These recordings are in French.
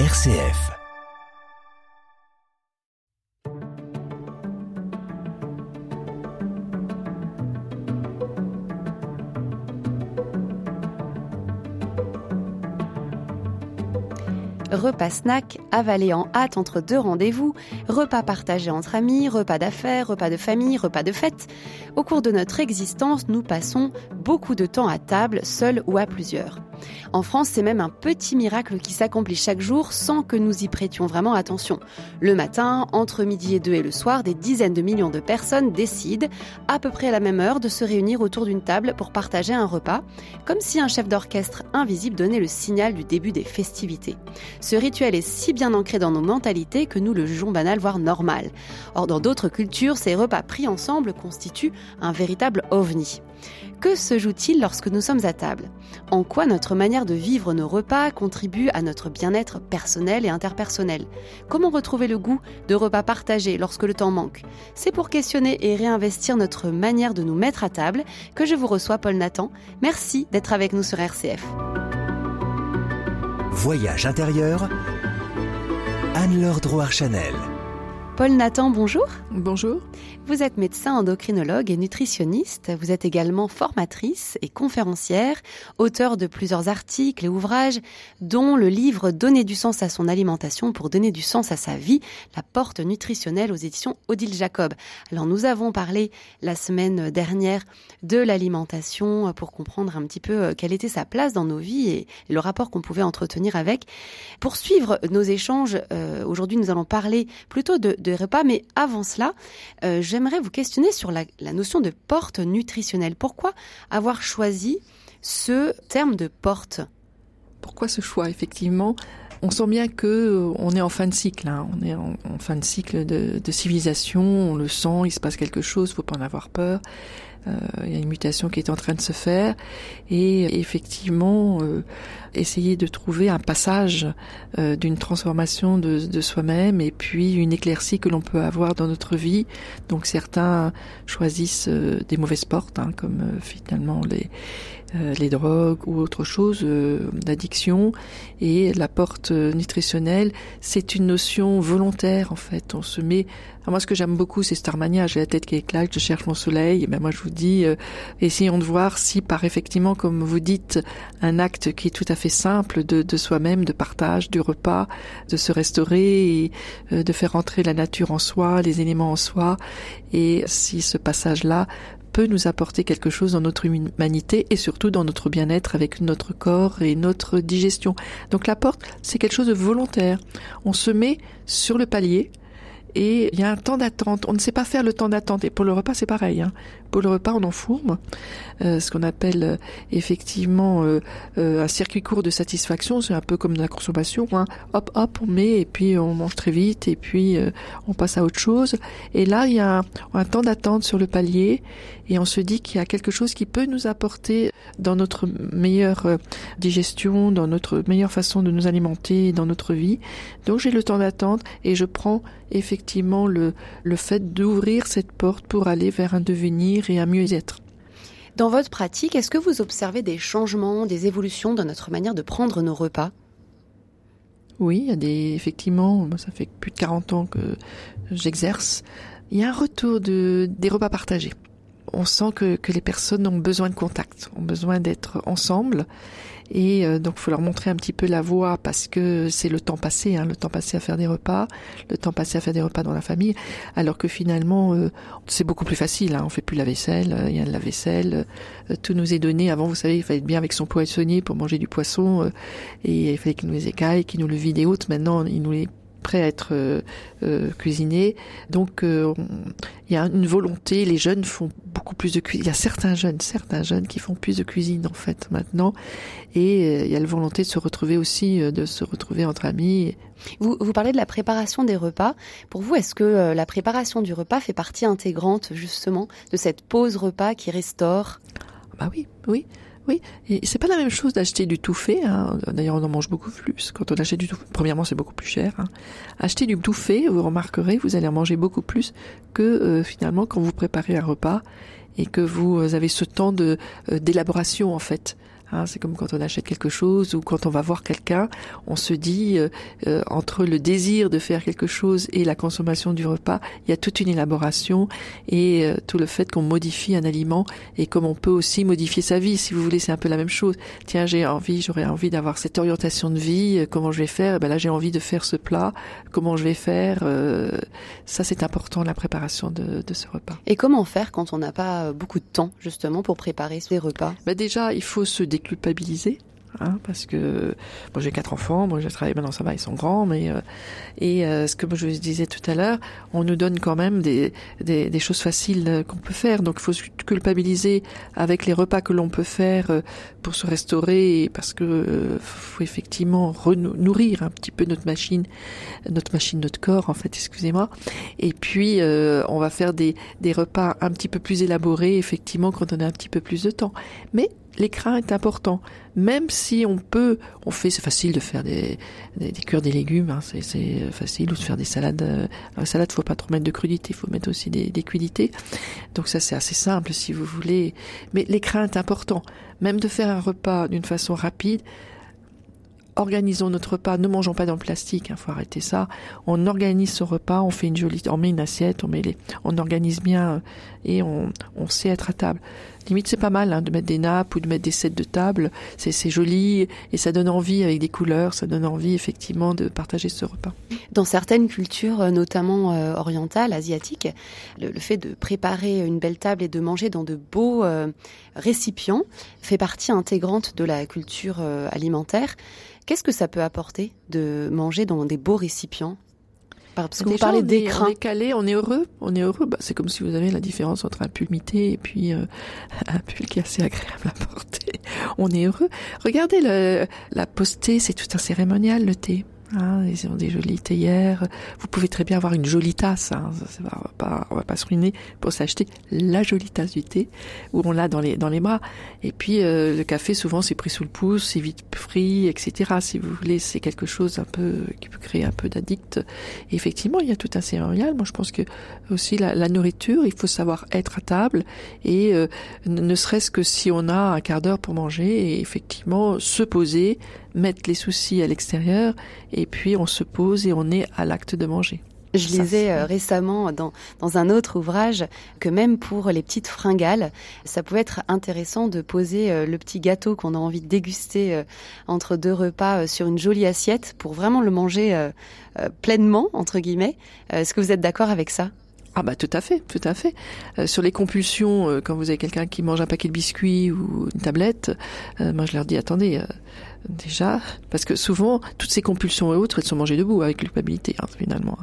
RCF. Repas snack, avalé en hâte entre deux rendez-vous, repas partagés entre amis, repas d'affaires, repas de famille, repas de fête. Au cours de notre existence, nous passons beaucoup de temps à table, seuls ou à plusieurs. En France, c'est même un petit miracle qui s'accomplit chaque jour sans que nous y prêtions vraiment attention. Le matin, entre midi et deux et le soir, des dizaines de millions de personnes décident, à peu près à la même heure, de se réunir autour d'une table pour partager un repas, comme si un chef d'orchestre invisible donnait le signal du début des festivités. Ce rituel est si bien ancré dans nos mentalités que nous le jugeons banal, voire normal. Or, dans d'autres cultures, ces repas pris ensemble constituent un véritable ovni. Que se joue-t-il lorsque nous sommes à table? En quoi notre manière de vivre nos repas contribue à notre bien-être personnel et interpersonnel Comment retrouver le goût de repas partagés lorsque le temps manque? C'est pour questionner et réinvestir notre manière de nous mettre à table que je vous reçois Paul Nathan. Merci d'être avec nous sur RCF. Voyage intérieur, Anne-Laure Drouard-Chanel. Paul Nathan, bonjour. Bonjour. Vous êtes médecin endocrinologue et nutritionniste. Vous êtes également formatrice et conférencière, auteur de plusieurs articles et ouvrages, dont le livre Donner du sens à son alimentation pour donner du sens à sa vie, la porte nutritionnelle aux éditions Odile Jacob. Alors nous avons parlé la semaine dernière de l'alimentation pour comprendre un petit peu euh, quelle était sa place dans nos vies et le rapport qu'on pouvait entretenir avec. Pour suivre nos échanges, euh, aujourd'hui nous allons parler plutôt de, de repas, mais avant cela, euh, j'aimerais vous questionner sur la, notion de porte nutritionnelle. Pourquoi avoir choisi ce terme de porte? Pourquoi ce choix? Effectivement, on sent bien que euh, on est en fin de cycle. Hein. On est en, fin de cycle de, civilisation. On le sent. Il se passe quelque chose. Faut pas en avoir peur. Euh, il y a une mutation qui est en train de se faire et effectivement euh, essayer de trouver un passage euh, d'une transformation de, de soi-même et puis une éclaircie que l'on peut avoir dans notre vie. Donc certains choisissent des mauvaises portes, hein, comme finalement les les drogues ou autre chose d'addiction. Et la porte nutritionnelle c'est une notion volontaire en fait. On se met moi ce que j'aime beaucoup c'est Starmania. J'ai la tête qui éclate je cherche mon soleil. Et ben moi je vous dit, euh, essayons de voir si par effectivement, comme vous dites, un acte qui est tout à fait simple de, de soi-même, de partage, du repas, de se restaurer, et, euh, de faire entrer la nature en soi, les éléments en soi, et si ce passage-là peut nous apporter quelque chose dans notre humanité et surtout dans notre bien-être avec notre corps et notre digestion. Donc la porte, c'est quelque chose de volontaire. On se met sur le palier, et il y a un temps d'attente. On ne sait pas faire le temps d'attente. Et pour le repas, c'est pareil. Hein. Pour le repas, on enfourne euh, ce qu'on appelle euh, effectivement euh, un circuit court de satisfaction. C'est un peu comme la consommation. Hein. Hop, hop, on met et puis on mange très vite et puis on passe à autre chose. Et là, il y a un, temps d'attente sur le palier et on se dit qu'il y a quelque chose qui peut nous apporter dans notre meilleure digestion, dans notre meilleure façon de nous alimenter, dans notre vie. Donc j'ai le temps d'attente et je prends effectivement le fait d'ouvrir cette porte pour aller vers un devenir et un mieux-être. Dans votre pratique, est-ce que vous observez des changements, des évolutions dans notre manière de prendre nos repas? Oui, il y a des, effectivement, ça fait plus de 40 ans que j'exerce. Il y a un retour de, des repas partagés. On sent que, les personnes ont besoin de contact, ont besoin d'être ensemble et euh, donc, il faut leur montrer un petit peu la voie parce que c'est le temps passé, hein, le temps passé à faire des repas, le temps passé à faire des repas dans la famille, alors que finalement, euh, c'est beaucoup plus facile. Hein, on fait plus la vaisselle, euh, il y a de la vaisselle, tout nous est donné. Avant, vous savez, il fallait être bien avec son poissonnier pour manger du poisson, et il fallait qu'il nous les écaille, qu'il nous le vide et autres. Maintenant, il nous les prêt à être euh, euh, cuisiné. Donc euh, il y a une volonté, les jeunes font beaucoup plus de cuisine. Il y a certains jeunes, certains jeunes qui font plus de cuisine en fait maintenant. Et il y a la volonté de se retrouver aussi, de se retrouver entre amis. Vous, vous parlez de la préparation des repas. Pour vous, est-ce que la préparation du repas fait partie intégrante justement de cette pause repas qui restaure? Bah oui, oui. Oui, et c'est pas la même chose d'acheter du tout fait. Hein. D'ailleurs, on en mange beaucoup plus quand on achète du tout. Premièrement, c'est beaucoup plus cher. Hein. Acheter du tout fait, vous remarquerez, vous allez en manger beaucoup plus que euh, finalement quand vous préparez un repas et que vous avez ce temps de euh, d'élaboration en fait Hein, c'est comme quand on achète quelque chose ou quand on va voir quelqu'un, on se dit euh, euh, entre le désir de faire quelque chose et la consommation du repas, il y a toute une élaboration et euh, tout le fait qu'on modifie un aliment et comme on peut aussi modifier sa vie. Si vous voulez, c'est un peu la même chose. Tiens, j'ai envie, j'aurais envie d'avoir cette orientation de vie. Comment je vais faire? Ben là, j'ai envie de faire ce plat. Comment je vais faire Ça, c'est important la préparation de, de, ce repas. Et comment faire quand on n'a pas beaucoup de temps justement pour préparer ces repas? Ben Déjà, il faut se culpabiliser. Hein, parce que moi j'ai quatre enfants, moi je travaille maintenant ça va, ils sont grands, mais euh, et euh, ce que je disais tout à l'heure, on nous donne quand même des, des, choses faciles euh, qu'on peut faire, donc il faut se culpabiliser avec les repas que l'on peut faire pour se restaurer, parce que faut effectivement nourrir un petit peu notre machine, notre machine, notre corps en fait, excusez-moi, et puis on va faire des, des repas un petit peu plus élaborés effectivement quand on a un petit peu plus de temps, mais l'écran est important. Même si on peut, on fait, c'est facile de faire des, des, des légumes, hein, c'est facile, ou de faire des salades. Euh, la salade, faut pas trop mettre de crudité, faut mettre aussi des, des. Donc ça, c'est assez simple si vous voulez. Mais l'écran est important. Même de faire un repas d'une façon rapide, organisons notre repas, ne mangeons pas dans le plastique, hein, faut arrêter ça. On organise ce repas, on fait une jolie, on met une assiette, on met les, on organise bien et on sait être à table. Limite, c'est pas mal hein, de mettre des nappes ou de mettre des sets de table. C'est, joli et ça donne envie avec des couleurs, ça donne envie effectivement de partager ce repas. Dans certaines cultures, euh, notamment euh, orientales, asiatiques, le, fait de préparer une belle table et de manger dans de beaux récipients fait partie intégrante de la culture alimentaire. Qu'est-ce que ça peut apporter de manger dans des beaux récipients? Parce que vous parlez d'écran. On est calé, on est heureux, on est heureux. Bah, c'est comme si vous avez la différence entre un pull mité et puis euh, un pull qui est assez agréable à porter. On est heureux. Regardez le, la postée, c'est tout un cérémonial le thé. Hein, ils ont des jolies théières. Vous pouvez très bien avoir une jolie tasse. Hein. on va pas, on va pas se ruiner pour s'acheter la jolie tasse du thé où on l'a dans les dans les bras. Et puis euh, le café, souvent, c'est pris sous le pouce, c'est vite frit, etc. Si vous voulez, c'est quelque chose un peu qui peut créer un peu d'addict. effectivement, il y a tout un cérémonial. Moi, je pense que aussi la, la nourriture, il faut savoir être à table et euh, ne serait-ce que si on a un quart d'heure pour manger et effectivement se poser mettre les soucis à l'extérieur et puis on se pose et on est à l'acte de manger. Je lisais euh, récemment dans, dans un autre ouvrage que même pour les petites fringales, ça pouvait être intéressant de poser euh, le petit gâteau qu'on a envie de déguster euh, entre deux repas sur une jolie assiette pour vraiment le manger pleinement, entre guillemets. Est-ce que vous êtes d'accord avec ça? Ah bah tout à fait, tout à fait. sur les compulsions, quand vous avez quelqu'un qui mange un paquet de biscuits ou une tablette, moi je leur dis attendez, déjà, parce que souvent, toutes ces compulsions et autres, elles sont mangées debout avec culpabilité, hein, finalement.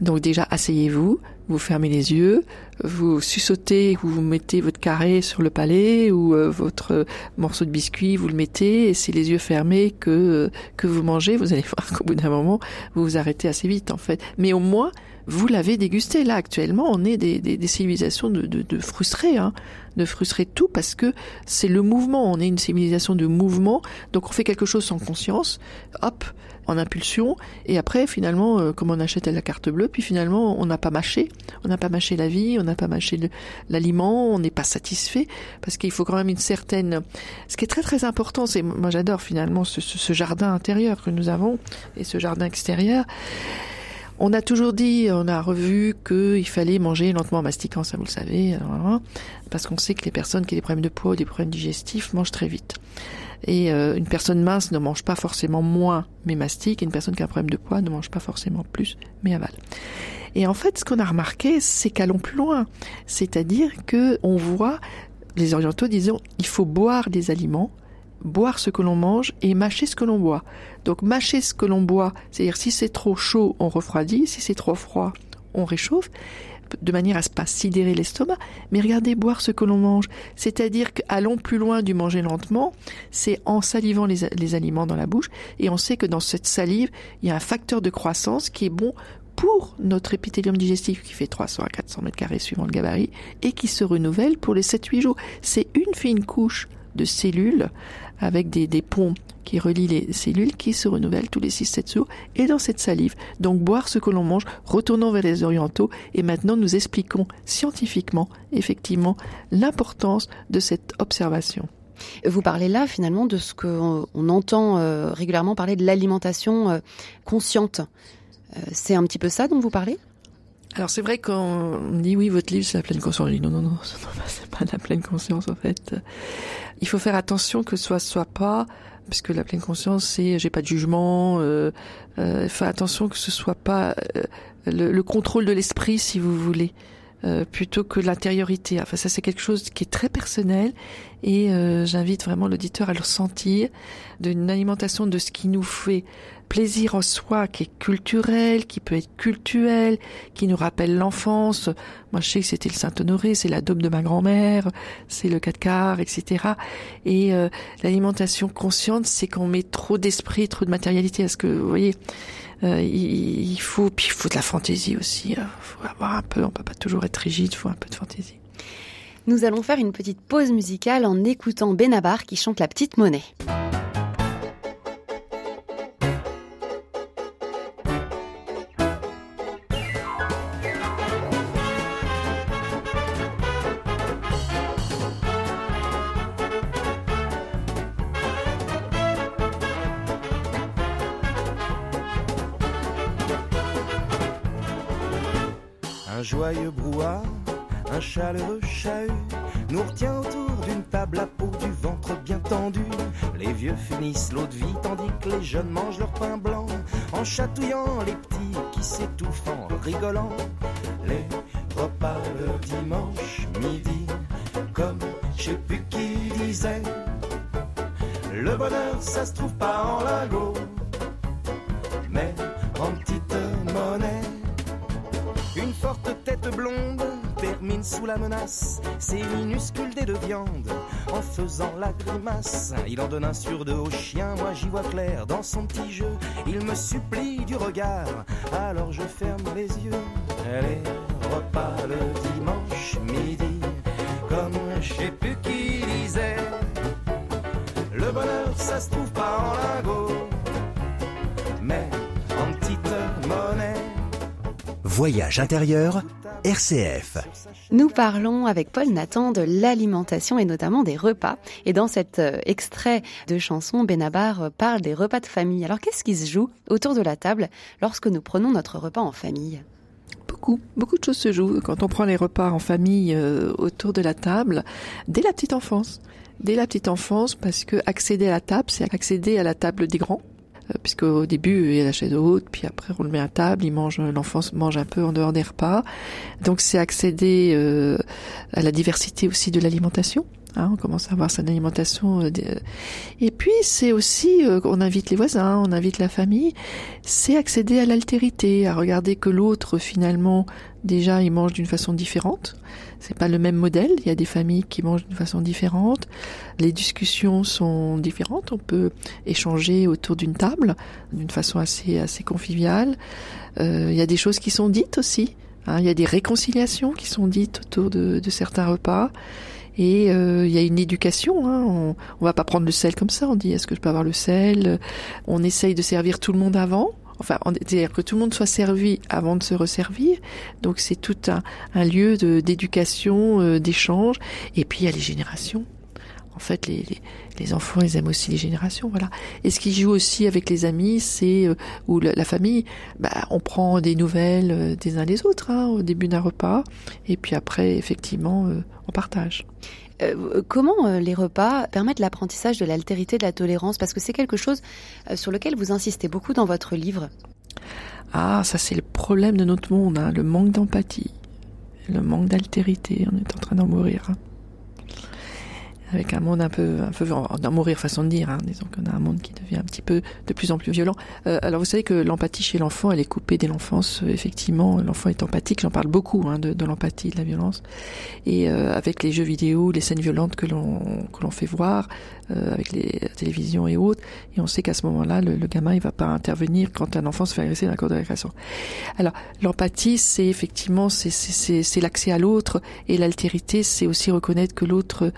Donc déjà, asseyez-vous, vous fermez les yeux, vous suçotez, vous mettez votre carré sur le palais ou euh, votre morceau de biscuit, vous le mettez, et c'est les yeux fermés que que vous mangez, vous allez voir qu'au bout d'un moment, vous vous arrêtez assez vite, en fait. Mais au moins, vous l'avez dégusté. Là, actuellement, on est des, des, des civilisations de, de, de frustrés, hein, de frustrés tout parce que c'est le mouvement. On est une civilisation de mouvement, donc on fait quelque chose sans conscience, hop, en impulsion, et après, finalement, euh, comme on achète la carte bleue, puis finalement, on n'a pas mâché, on n'a pas mâché la vie, on n'a pas mâché l'aliment, on n'est pas satisfait, parce qu'il faut quand même une certaine. Ce qui est très très important, c'est moi j'adore finalement ce, ce, ce jardin intérieur que nous avons et ce jardin extérieur. On a toujours dit, on a revu qu'il fallait manger lentement en mastiquant, ça vous le savez, hein, parce qu'on sait que les personnes qui ont des problèmes de poids ou des problèmes digestifs mangent très vite. Et euh, une personne mince ne mange pas forcément moins mais mastique, et une personne qui a un problème de poids ne mange pas forcément plus mais avale. Et en fait, ce qu'on a remarqué, c'est qu'allons plus loin. C'est-à-dire que on voit les orientaux disant, il faut boire des aliments boire ce que l'on mange et mâcher ce que l'on boit. Donc mâcher ce que l'on boit, c'est-à-dire si c'est trop chaud, on refroidit, si c'est trop froid, on réchauffe, de manière à ne pas sidérer l'estomac, mais regardez boire ce que l'on mange. C'est-à-dire qu'allons plus loin du manger lentement, c'est en salivant les, aliments dans la bouche, et on sait que dans cette salive, il y a un facteur de croissance qui est bon pour notre épithélium digestif qui fait 300 à 400 mètres carrés suivant le gabarit et qui se renouvelle pour les 7-8 jours. C'est une fine couche de cellules avec des, des ponts qui relient les cellules qui se renouvellent tous les 6-7 jours et dans cette salive. Donc boire ce que l'on mange, retournons vers les orientaux et maintenant nous expliquons scientifiquement effectivement l'importance de cette observation. Vous parlez là finalement de ce qu'on entend régulièrement parler de l'alimentation consciente. c'est un petit peu ça dont vous parlez? Alors c'est vrai qu'on dit oui votre livre c'est la pleine conscience. Non non non c'est pas la pleine conscience en fait. Il faut faire attention que ce soit pas parce que la pleine conscience c'est j'ai pas de jugement. Euh, euh, faire attention que ce soit pas euh, le, contrôle de l'esprit si vous voulez. Euh, plutôt que l'intériorité. Enfin, ça c'est quelque chose qui est très personnel et euh, j'invite vraiment l'auditeur à le ressentir d'une alimentation de ce qui nous fait plaisir en soi, qui est culturel, qui peut être cultuel, qui nous rappelle l'enfance. Moi, je sais que c'était le Saint-Honoré, c'est la daube de ma grand-mère, c'est le 4 quarts, etc. Et euh, l'alimentation consciente, c'est qu'on met trop d'esprit, trop de matérialité. Est-ce que, vous voyez, euh, il, faut, puis il faut de la fantaisie aussi. Il hein. faut avoir un peu, on peut pas toujours être rigide, il faut un peu de fantaisie. Nous allons faire une petite pause musicale en écoutant Benabar qui chante La Petite Monnaie. Nous retient autour d'une table à peau du ventre bien tendu. Les vieux finissent l'eau de vie tandis que les jeunes mangent leur pain blanc en chatouillant les petits qui s'étouffent en rigolant. Les repas le dimanche midi, comme je sais plus qui disait, le bonheur ça se trouve pas en lingots, mais en petite monnaie. Une forte tête blonde termine sous la menace ses minuscules dés de viande en faisant la grimace. Il en donne un sur deux au chien, moi j'y vois clair dans son petit jeu. Il me supplie du regard, alors je ferme les yeux. Les repas le dimanche midi, comme je sais plus qui disait. Le bonheur ça se trouve pas en lingots, mais en petite monnaie. Voyage intérieur, RCF. Nous parlons avec Paul Nathan de l'alimentation et notamment des repas. Et dans cet euh, extrait de chanson, Benabar euh, parle des repas de famille. Alors qu'est-ce qui se joue autour de la table lorsque nous prenons notre repas en famille? Beaucoup, beaucoup de choses se jouent quand on prend les repas en famille euh, autour de la table, dès la petite enfance. Dès la petite enfance, parce que accéder à la table, c'est accéder à la table des grands, puisque au début il y a la chaise haute, puis après on le met à table, il mange, l'enfant mange un peu en dehors des repas. Donc c'est accéder euh, à la diversité aussi de l'alimentation. Hein, on commence à avoir son alimentation. Euh, et puis c'est aussi, on invite les voisins, on invite la famille, c'est accéder à l'altérité, à regarder que l'autre finalement déjà il mange d'une façon différente. C'est pas le même modèle. Il y a des familles qui mangent d'une façon différente. Les discussions sont différentes. On peut échanger autour d'une table d'une façon assez assez conviviale. Euh, il y a des choses qui sont dites aussi. Hein. Il y a des réconciliations qui sont dites autour de certains repas. Et euh, il y a une éducation. Hein. On, on va pas prendre le sel comme ça. On dit est-ce que je peux avoir le sel? On essaye de servir tout le monde avant enfin, c'est-à-dire que tout le monde soit servi avant de se resservir. Donc c'est tout un, un lieu d'éducation, euh, d'échange. Et puis il y a les générations. En fait, les, les, les, enfants, ils aiment aussi les générations, voilà. Et ce qui joue aussi avec les amis, c'est euh, ou la, famille. Bah, on prend des nouvelles euh, des uns des autres hein, au début d'un repas, et puis après, effectivement, on partage. Euh, comment euh, les repas permettent l'apprentissage de l'altérité, de la tolérance? Parce que c'est quelque chose euh, sur lequel vous insistez beaucoup dans votre livre. Ah, ça c'est le problème de notre monde, hein, le manque d'empathie, le manque d'altérité. On est en train d'en mourir. Avec un monde un peu, un peu d'en mourir façon de dire. Hein. Disons qu'on a un monde qui devient un petit peu de plus en plus violent. Euh, alors vous savez que l'empathie chez l'enfant, elle est coupée dès l'enfance. Euh, effectivement, l'enfant est empathique. J'en parle beaucoup hein, de, de l'empathie, de la violence. Et euh, avec les jeux vidéo, les scènes violentes que l'on que l'on fait voir, euh, avec les télévisions et autres, et on sait qu'à ce moment-là, le, le, gamin il va pas intervenir quand un enfant se fait agresser dans la cour de récréation. Alors l'empathie, c'est effectivement c'est c'est l'accès à l'autre et l'altérité, c'est aussi reconnaître que l'autre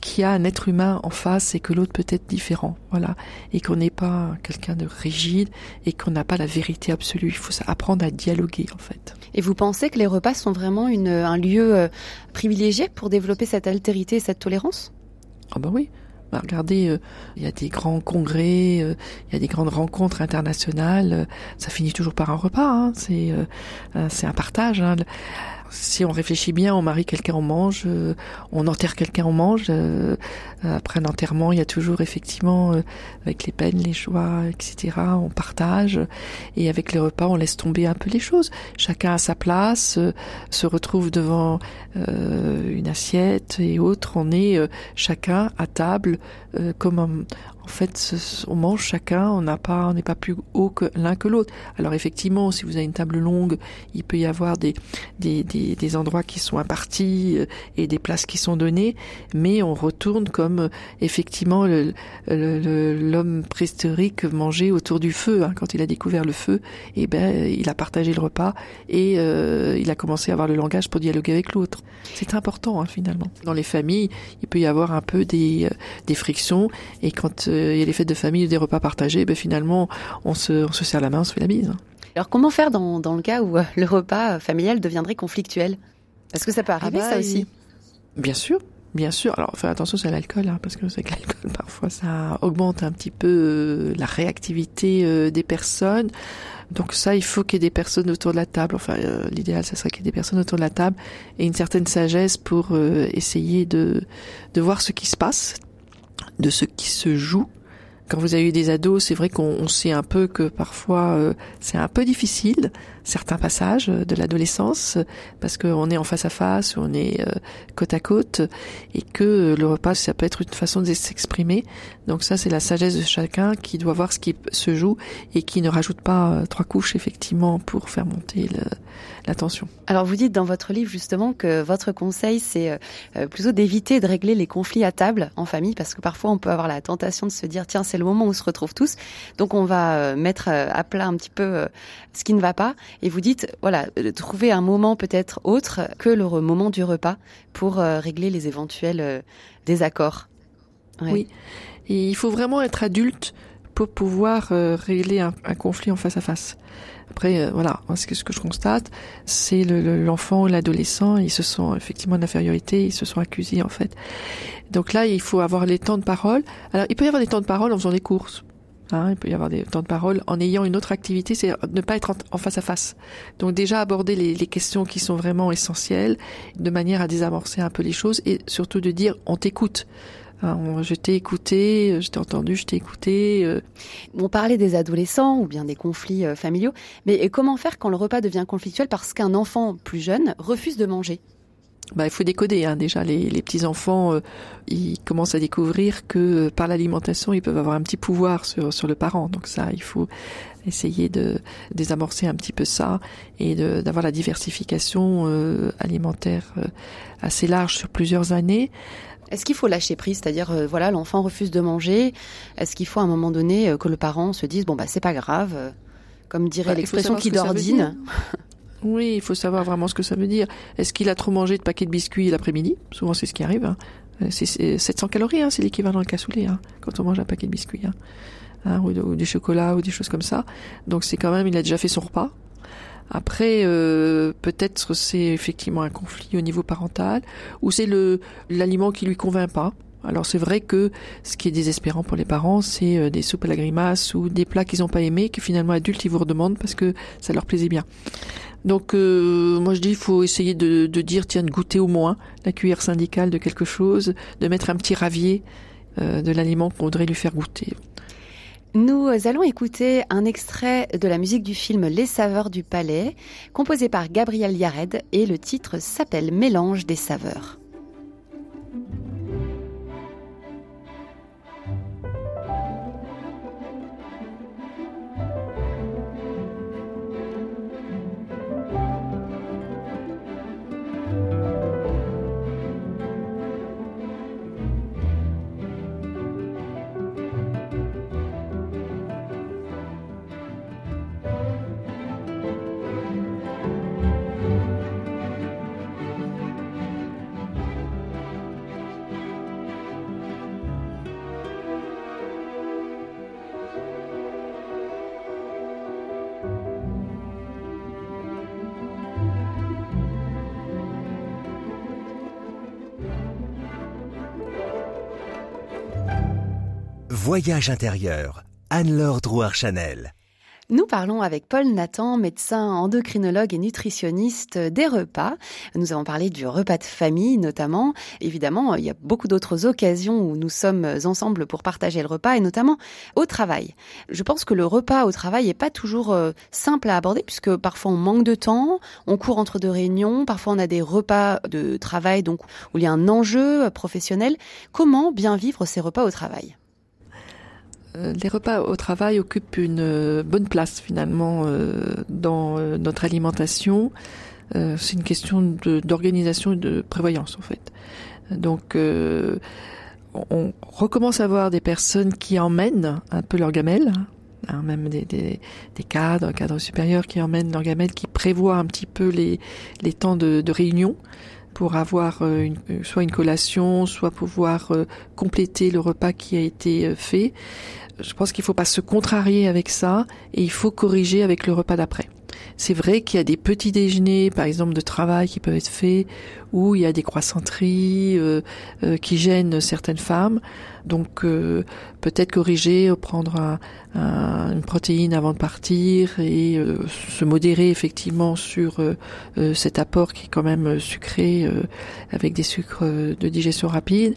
qu'il y a un être humain en face et que l'autre peut être différent, voilà, et qu'on n'est pas quelqu'un de rigide et qu'on n'a pas la vérité absolue. Il faut apprendre à dialoguer en fait. Et vous pensez que les repas sont vraiment une, un lieu euh, privilégié pour développer cette altérité et cette tolérance? Ah ben oui, Regardez, euh, il y a des grands congrès, euh, il y a des grandes rencontres internationales. euh, ça finit toujours par un repas. hein, c'est c'est un partage. hein. Si on réfléchit bien, on marie quelqu'un, on mange. euh, on enterre quelqu'un, on mange. euh, après un enterrement, il y a toujours effectivement, euh, avec les peines, les joies, etc., on partage. Et avec les repas, on laisse tomber un peu les choses. Chacun à sa place, euh, se retrouve devant euh, une assiette et autres. On est euh, chacun à table, euh, comme en fait, on mange chacun. On n'a pas, on n'est pas plus haut que l'un que l'autre. Alors effectivement, si vous avez une table longue, il peut y avoir des, des endroits qui sont impartis euh, et des places qui sont données, mais on retourne comme euh, effectivement l'homme préhistorique mangeait autour du feu. hein. Quand il a découvert le feu, et ben il a partagé le repas et euh, il a commencé à avoir le langage pour dialoguer avec l'autre. C'est important hein, finalement. Dans les familles, il peut y avoir un peu des, frictions et quand il y a les fêtes de famille ou des repas partagés, ben finalement on se, on se serre la main, on se fait la bise. hein. Alors comment faire dans, dans le cas où euh, le repas familial deviendrait conflictuel? Est-ce que ça peut arriver Ah bah, ça aussi il- Bien sûr, bien sûr. Alors, faire attention, c'est à l'alcool, hein, parce que c'est que l'alcool, parfois, ça augmente un petit peu euh, la réactivité euh, des personnes. Donc ça, il faut qu'il y ait des personnes autour de la table. Enfin, euh, l'idéal, ça serait qu'il y ait des personnes autour de la table et une certaine sagesse pour essayer de, de voir ce qui se passe, de ce qui se joue. Quand vous avez eu des ados, c'est vrai qu'on on sait un peu que parfois euh, c'est un peu difficile certains passages euh, de l'adolescence parce qu'on est en face à face, on est euh, côte à côte et que euh, le repas ça peut être une façon de s'exprimer. Donc ça c'est la sagesse de chacun qui doit voir ce qui se joue et qui ne rajoute pas euh, trois couches effectivement pour faire monter le, la tension. Alors vous dites dans votre livre justement que votre conseil c'est plutôt d'éviter de régler les conflits à table en famille parce que parfois on peut avoir la tentation de se dire tiens c'est le moment où on se retrouve tous donc on va euh, mettre euh, à plat un petit peu euh, ce qui ne va pas et vous dites voilà trouver un moment peut-être autre que le moment du repas pour régler les éventuels désaccords. Oui. Il faut vraiment être adulte pour pouvoir euh, régler un, un conflit en face à face. Après, euh, voilà, ce que, ce que je constate, c'est le- le- l'enfant ou l'adolescent, ils se sont effectivement d'infériorité, ils se sont accusés en fait. Donc là, il faut avoir les temps de parole. Alors, il peut y avoir des temps de parole en faisant des courses. Hein, il peut y avoir des temps de parole en ayant une autre activité, c'est ne pas être en, en face à face. Donc déjà aborder les, les questions qui sont vraiment essentielles, de manière à désamorcer un peu les choses et surtout de dire on t'écoute. On- je t'ai écouté, je t'ai entendu, je t'ai écouté. euh, On parlait des adolescents ou bien des conflits euh, familiaux, mais comment faire quand le repas devient conflictuel parce qu'un enfant plus jeune refuse de manger? Bah, il faut décoder hein, déjà les, les petits enfants. euh, ils commencent à découvrir que euh, par l'alimentation, ils peuvent avoir un petit pouvoir sur sur le parent. Donc ça, il faut essayer de désamorcer un petit peu ça et d'avoir la diversification euh, alimentaire euh, assez large sur plusieurs années. Est-ce qu'il faut lâcher prise, c'est-à-dire euh, voilà l'enfant refuse de manger, est-ce qu'il faut à un moment donné euh, que le parent se dise bon bah c'est pas grave, euh, comme dirait Bah, l'expression qui d'ordine? Oui, il faut savoir vraiment ce que ça veut dire. Est-ce qu'il a trop mangé de paquets de biscuits l'après-midi? Souvent, c'est ce qui arrive. hein. C'est c'est 700 calories, hein, c'est l'équivalent de cassoulet hein, quand on mange un paquet de biscuits. Ou du chocolat ou des choses comme ça. Donc c'est quand même, il a déjà fait son repas. Après, euh, peut-être c'est effectivement un conflit au niveau parental, ou c'est le l'aliment qui lui convainc pas. Alors c'est vrai que ce qui est désespérant pour les parents, c'est euh, des soupes à la grimace ou des plats qu'ils n'ont pas aimés, que finalement adultes ils vous redemandent parce que ça leur plaisait bien. Donc euh, moi je dis il faut essayer de, de dire tiens de goûter au moins la cuillère syndicale de quelque chose, de mettre un petit ravier euh, de l'aliment qu'on voudrait lui faire goûter. Nous allons écouter un extrait de la musique du film Les saveurs du palais, composé par Gabriel Yared, et le titre s'appelle Mélange des saveurs. Voyage intérieur. Anne-Laure Drouard-Chanel. Nous parlons avec Paul Nathan, médecin endocrinologue et nutritionniste des repas. Nous avons parlé du repas de famille notamment. Évidemment, il y a beaucoup d'autres occasions où nous sommes ensemble pour partager le repas et notamment au travail. Je pense que le repas au travail n'est pas toujours euh, simple à aborder puisque parfois on manque de temps, on court entre deux réunions, parfois on a des repas de travail donc où il y a un enjeu professionnel. Comment bien vivre ces repas au travail? Les repas au travail occupent une euh, bonne place finalement euh, dans notre alimentation. C'est une question d'organisation et de prévoyance en fait. Donc on recommence à voir des personnes qui emmènent un peu leur gamelle, hein, même des, des, des, cadres, cadres supérieurs qui emmènent leur gamelle, qui prévoient un petit peu les, les temps de, de réunion pour avoir une, soit une collation, soit pouvoir compléter le repas qui a été fait je pense qu'il ne faut pas se contrarier avec ça et il faut corriger avec le repas d'après. C'est vrai qu'il y a des petits déjeuners, par exemple de travail, qui peuvent être faits, où il y a des croissanteries euh, euh, qui gênent certaines femmes. Donc euh, peut-être corriger, prendre une protéine avant de partir et se modérer effectivement sur cet apport qui est quand même sucré avec des sucres de digestion rapide.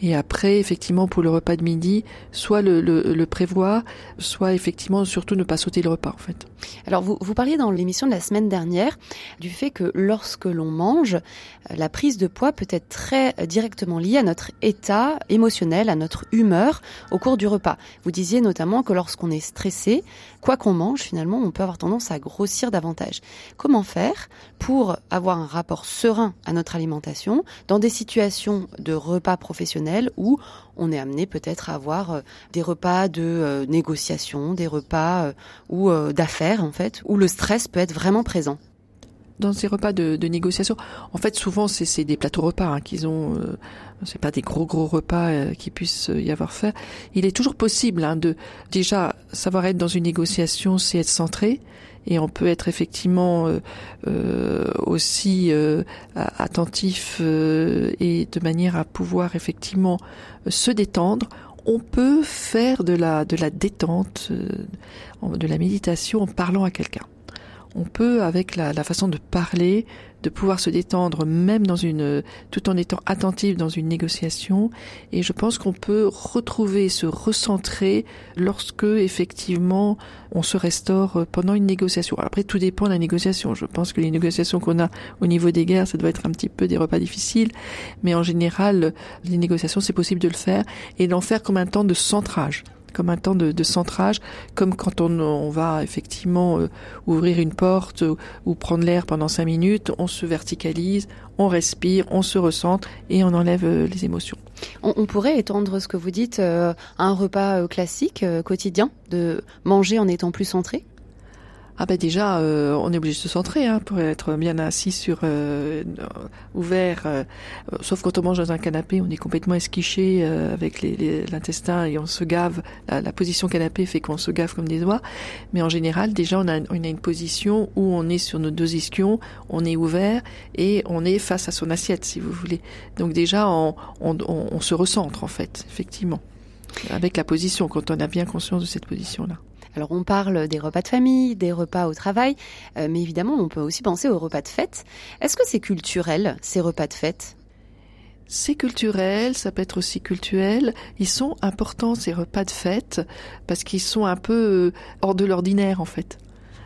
Et après, effectivement, pour le repas de midi, soit le, le, prévoir, soit effectivement, surtout ne pas sauter le repas, en fait. Alors, vous, vous parliez dans l'émission de la semaine dernière du fait que lorsque l'on mange, la prise de poids peut être très directement liée à notre état émotionnel, à notre humeur au cours du repas. Vous disiez notamment que lorsqu'on est stressé, quoi qu'on mange, finalement, on peut avoir tendance à grossir davantage. Comment faire pour avoir un rapport serein à notre alimentation dans des situations de repas professionnels où on est amené peut-être à avoir euh, des repas de euh, négociation, des repas euh, ou d'affaires en fait, où le stress peut être vraiment présent? Dans ces repas de, de négociation. En fait, souvent, c'est des plateaux repas hein, qu'ils ont. Euh, c'est pas des gros gros repas euh, qui puissent y avoir fait. Il est toujours possible hein, de déjà savoir être dans une négociation, c'est être centré. Et on peut être effectivement euh, euh aussi attentif et de manière à pouvoir effectivement se détendre on peut faire de la de la détente, de la méditation en parlant à quelqu'un on peut, avec la, façon de parler, de pouvoir se détendre, même dans une, tout en étant attentif dans une négociation. Et je pense qu'on peut retrouver, se recentrer lorsque effectivement on se restaure pendant une négociation. après, tout dépend de la négociation. Je pense que les négociations qu'on a au niveau des guerres, ça doit être un petit peu des repas difficiles, mais en général, les négociations, c'est possible de le faire et d'en faire comme un temps de centrage comme un temps de, centrage, comme quand on, va effectivement euh, ouvrir une porte ou, prendre l'air pendant cinq minutes, on se verticalise, on respire, on se recentre et on enlève euh, les émotions. On, pourrait étendre ce que vous dites euh, à un repas classique, quotidien, de manger en étant plus centré? Ah ben déjà, euh, on est obligé de se centrer hein, pour être bien assis sur euh, ouvert. Euh, sauf quand on mange dans un canapé, on est complètement esquiché avec l'intestin et on se gave. La, position canapé fait qu'on se gave comme des doigts. Mais en général, déjà, on a, on a une position où on est sur nos deux ischions, on est ouvert et on est face à son assiette, si vous voulez. Donc déjà, on, on, on se recentre en fait, effectivement, avec la position quand on a bien conscience de cette position-là. Alors on parle des repas de famille, des repas au travail, euh, mais évidemment on peut aussi penser aux repas de fête. Est-ce que c'est culturel ces repas de fête? C'est culturel, ça peut être aussi culturel. Ils sont importants ces repas de fête parce qu'ils sont un peu euh, hors de l'ordinaire en fait.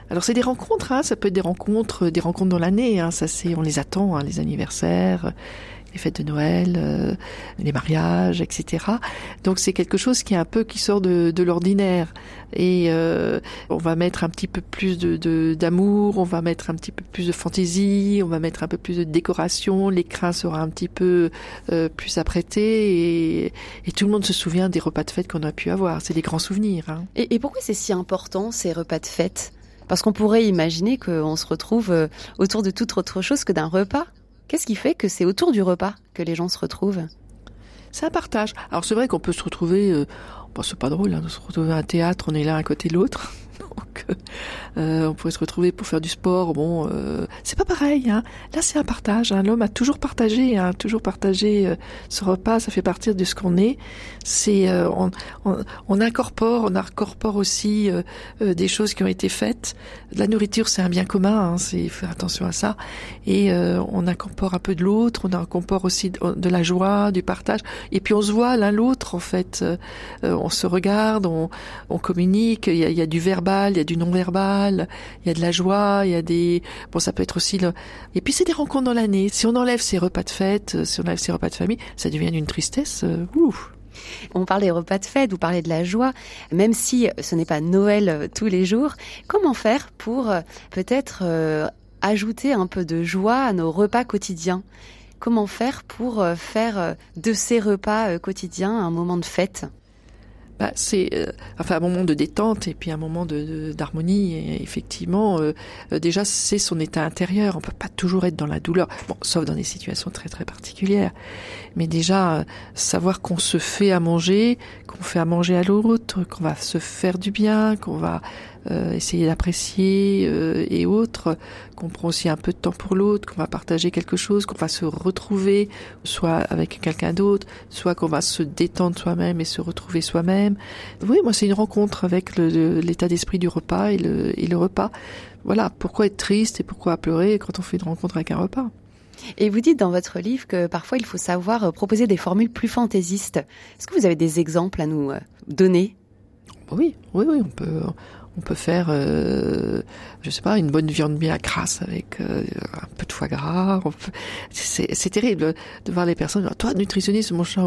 Alors c'est des rencontres, hein, ça peut être des rencontres, des rencontres dans l'année. Hein, ça c'est, on les attend, hein, les anniversaires, les fêtes de Noël, euh, les mariages, etc. Donc c'est quelque chose qui est un peu qui sort de, l'ordinaire. Et euh, on va mettre un petit peu plus de d'amour, on va mettre un petit peu plus de fantaisie, on va mettre un peu plus de décoration, l'écran sera un petit peu euh, plus apprêté et, et, tout le monde se souvient des repas de fête qu'on a pu avoir. C'est des grands souvenirs. Hein. Et, et pourquoi c'est si important ces repas de fête? Parce qu'on pourrait imaginer qu'on se retrouve autour de toute autre chose que d'un repas. Qu'est-ce qui fait que c'est autour du repas que les gens se retrouvent? C'est un partage. Alors c'est vrai qu'on peut se retrouver, euh, bon, c'est pas drôle hein, de se retrouver à un théâtre, on est l'un à côté de l'autre. que euh, on pourrait se retrouver pour faire du sport. Bon, euh, c'est pas pareil. Hein. Là, c'est un partage. Hein. L'homme a toujours partagé, hein, toujours partagé euh, ce repas. Ça fait partir de ce qu'on est. C'est euh, on, on, on, incorpore, on incorpore aussi des choses qui ont été faites. La nourriture, c'est un bien commun. Hein, c'est faire attention à ça. Et on incorpore un peu de l'autre. On incorpore aussi de, de, la joie, du partage. Et puis on se voit l'un l'autre en fait. on se regarde, on, on communique. Il y, a, il y a du verbal, il y a du non verbal. Il y a de la joie. Il y a des bon, ça peut être aussi. Et puis c'est des rencontres dans l'année. Si on enlève ces repas de fête, euh, si on enlève ces repas de famille, ça devient une tristesse. Euh, On parle des repas de fête, vous parlez de la joie, même si ce n'est pas Noël euh, tous les jours. Comment faire pour peut-être ajouter un peu de joie à nos repas quotidiens? Comment faire pour faire de ces repas quotidiens un moment de fête? Bah, c'est euh, enfin un moment de détente et puis un moment de d'harmonie. Effectivement, euh, euh, déjà c'est son état intérieur. On peut pas toujours être dans la douleur, bon, sauf dans des situations très très particulières. Mais déjà savoir qu'on se fait à manger, qu'on fait à manger à l'autre, qu'on va se faire du bien, qu'on va euh, essayer d'apprécier euh, et autres, qu'on prend aussi un peu de temps pour l'autre, qu'on va partager quelque chose, qu'on va se retrouver, soit avec quelqu'un d'autre, soit qu'on va se détendre soi-même et se retrouver soi-même. Oui, moi c'est une rencontre avec l'état d'esprit du repas et le, et le repas. Voilà, pourquoi être triste et pourquoi pleurer quand on fait une rencontre avec un repas? Et vous dites dans votre livre que parfois il faut savoir euh, proposer des formules plus fantaisistes. Est-ce que vous avez des exemples à nous donner? Oui, oui, oui, on peut, on peut faire, euh, je sais pas, une bonne viande bien crasse avec euh, un peu de foie gras. C'est terrible de voir les personnes. Toi, nutritionniste, mon chat,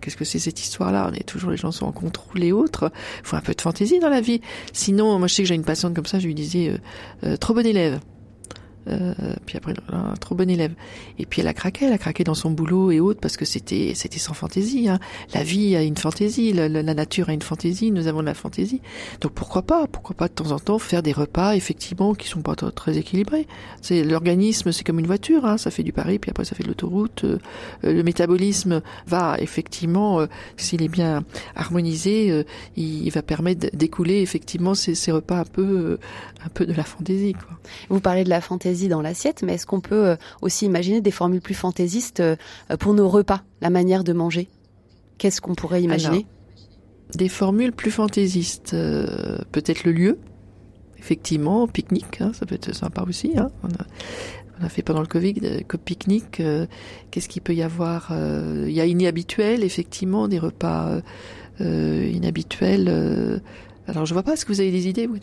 qu'est-ce que c'est cette histoire-là? On est toujours les gens sont en contrôle et autres. Il faut un peu de fantaisie dans la vie. Sinon, moi, je sais que j'ai une patiente comme ça. Je lui disais, euh, euh trop bon élève. Euh, puis après, un trop bon élève. Et puis elle a craqué, elle a craqué dans son boulot et autres parce que c'était c'était sans fantaisie. Hein. La vie a une fantaisie, la, nature a une fantaisie, nous avons de la fantaisie. Donc pourquoi pas, pourquoi pas de temps en temps faire des repas effectivement qui sont pas très équilibrés. C'est l'organisme, c'est comme une voiture, hein. ça fait du pari puis après ça fait de l'autoroute. Euh, le métabolisme va effectivement, euh, s'il est bien harmonisé, il, va permettre d'écouler effectivement ces, ces, repas un peu un peu de la fantaisie. Quoi. Vous parlez de la fantaisie dans l'assiette, mais est-ce qu'on peut euh, aussi imaginer des formules plus fantaisistes euh, pour nos repas, la manière de manger? Qu'est-ce qu'on pourrait imaginer? Des formules plus fantaisistes, euh, peut-être le lieu, effectivement, pique-nique, hein, ça peut être sympa aussi. Hein. On, a, fait pendant le Covid, que pique-nique, qu'est-ce qu'il peut y avoir Il y a inhabituel, effectivement, des repas inhabituels alors je vois pas, est-ce que vous avez des idées vous?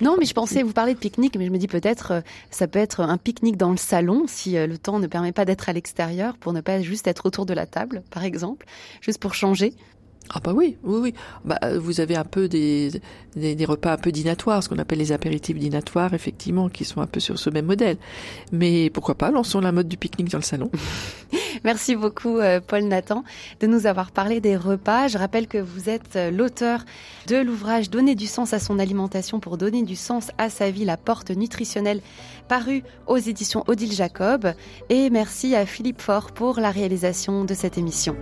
Non, mais je pensais vous parler de pique-nique, mais je me dis peut-être euh, ça peut être un pique-nique dans le salon si euh, le temps ne permet pas d'être à l'extérieur pour ne pas juste être autour de la table, par exemple, juste pour changer. Ah bah oui, oui, oui. Bah, vous avez un peu des, des, des repas un peu dinatoires, ce qu'on appelle les apéritifs dinatoires, effectivement, qui sont un peu sur ce même modèle. Mais pourquoi pas, lançons la mode du pique-nique dans le salon. Merci beaucoup, euh, Paul Nathan, de nous avoir parlé des repas. Je rappelle que vous êtes euh, l'auteur de l'ouvrage Donner du sens à son alimentation pour donner du sens à sa vie, la porte nutritionnelle, paru aux éditions Odile Jacob. Et merci à Philippe Faure pour la réalisation de cette émission.